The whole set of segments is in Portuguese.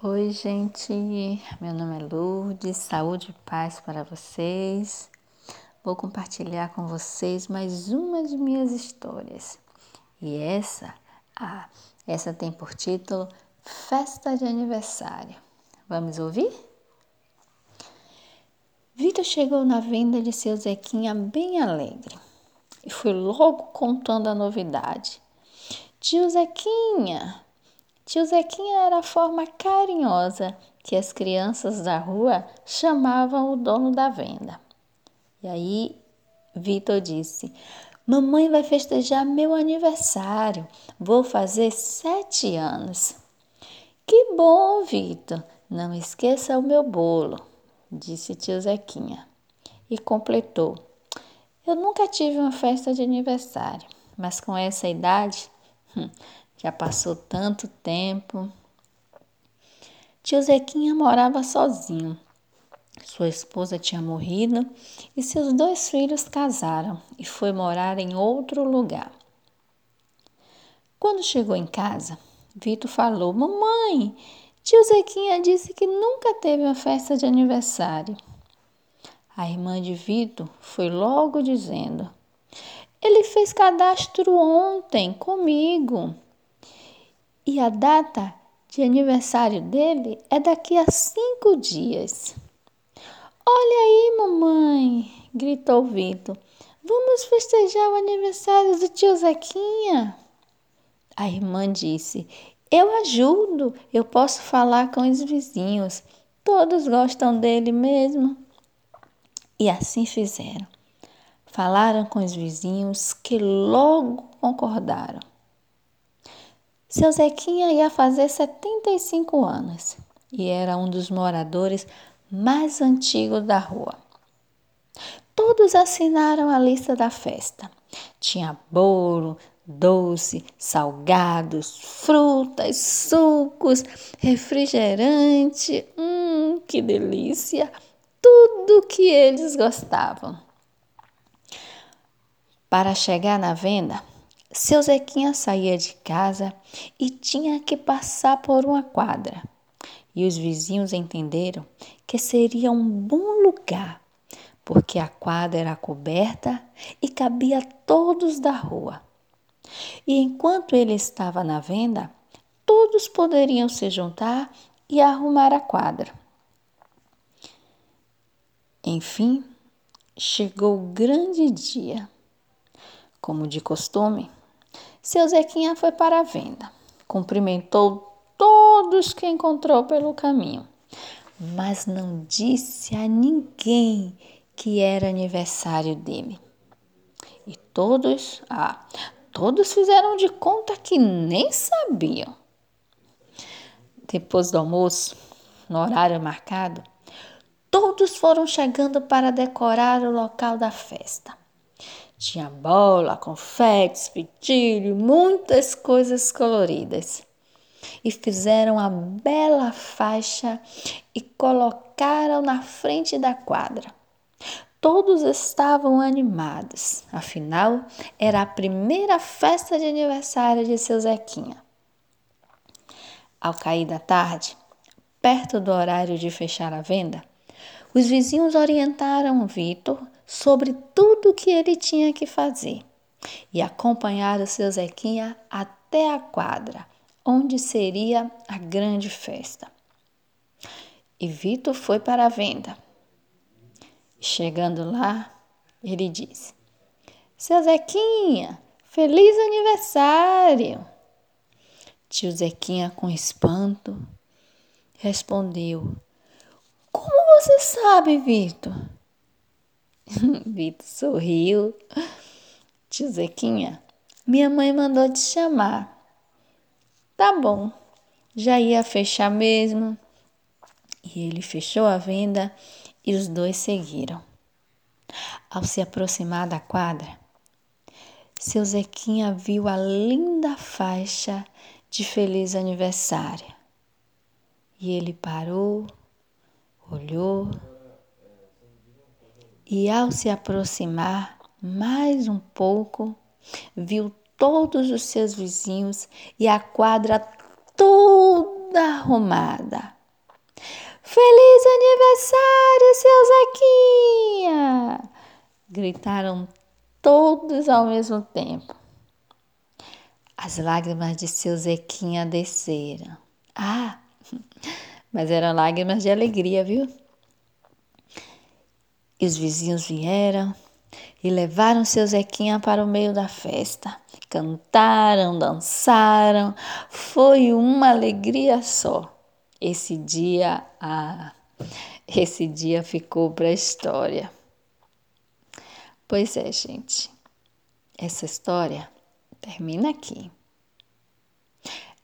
Oi, gente. Meu nome é Lourdes. Saúde e paz para vocês. Vou compartilhar com vocês mais uma de minhas histórias. E essa, ah, essa tem por título Festa de Aniversário. Vamos ouvir? Vitor chegou na venda de seu Zequinha bem alegre e foi logo contando a novidade. Tio Zequinha, Tio Zequinha era a forma carinhosa que as crianças da rua chamavam o dono da venda. E aí Vitor disse: Mamãe vai festejar meu aniversário. Vou fazer sete anos. Que bom, Vitor. Não esqueça o meu bolo, disse tio Zequinha. E completou: Eu nunca tive uma festa de aniversário, mas com essa idade, hum, já passou tanto tempo. Tio Zequinha morava sozinho. Sua esposa tinha morrido e seus dois filhos casaram e foi morar em outro lugar. Quando chegou em casa, Vitor falou: Mamãe, tio Zequinha disse que nunca teve uma festa de aniversário. A irmã de Vitor foi logo dizendo: Ele fez cadastro ontem comigo a data de aniversário dele é daqui a cinco dias. Olha aí, mamãe, gritou Vitor. Vamos festejar o aniversário do tio Zequinha. A irmã disse: Eu ajudo, eu posso falar com os vizinhos. Todos gostam dele mesmo. E assim fizeram. Falaram com os vizinhos que logo concordaram. Seu Zequinha ia fazer 75 anos e era um dos moradores mais antigos da rua. Todos assinaram a lista da festa. Tinha bolo, doce, salgados, frutas, sucos, refrigerante. Hum, que delícia! Tudo que eles gostavam. Para chegar na venda, seu Zequinha saía de casa e tinha que passar por uma quadra. E os vizinhos entenderam que seria um bom lugar, porque a quadra era coberta e cabia todos da rua. E enquanto ele estava na venda, todos poderiam se juntar e arrumar a quadra. Enfim, chegou o grande dia. Como de costume, seu Zequinha foi para a venda. Cumprimentou todos que encontrou pelo caminho, mas não disse a ninguém que era aniversário dele. E todos, ah, todos fizeram de conta que nem sabiam. Depois do almoço, no horário marcado, todos foram chegando para decorar o local da festa. Tinha bola, confetes, pitilho, muitas coisas coloridas. E fizeram a bela faixa e colocaram na frente da quadra. Todos estavam animados, afinal, era a primeira festa de aniversário de seu Zequinha. Ao cair da tarde, perto do horário de fechar a venda, os vizinhos orientaram Vitor sobre tudo o que ele tinha que fazer e acompanharam seu Zequinha até a quadra, onde seria a grande festa. E Vitor foi para a venda. Chegando lá, ele disse: Seu Zequinha, feliz aniversário! Tio Zequinha, com espanto, respondeu: Como você sabe, Vitor? Vitor sorriu. Tio Zequinha, minha mãe mandou te chamar. Tá bom, já ia fechar mesmo. E ele fechou a venda e os dois seguiram. Ao se aproximar da quadra, seu Zequinha viu a linda faixa de feliz aniversário. E ele parou, olhou e, ao se aproximar mais um pouco, viu todos os seus vizinhos e a quadra toda arrumada. Feliz aniversário, seu Zequinha! Gritaram todos ao mesmo tempo. As lágrimas de seu Zequinha desceram. Ah, mas eram lágrimas de alegria, viu? E os vizinhos vieram e levaram seu Zequinha para o meio da festa. Cantaram, dançaram, foi uma alegria só. Esse dia, ah, esse dia ficou para a história. Pois é, gente, essa história termina aqui.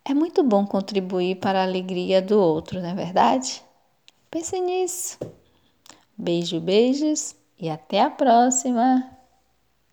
É muito bom contribuir para a alegria do outro, não é verdade? Pense nisso. Beijo, beijos e até a próxima!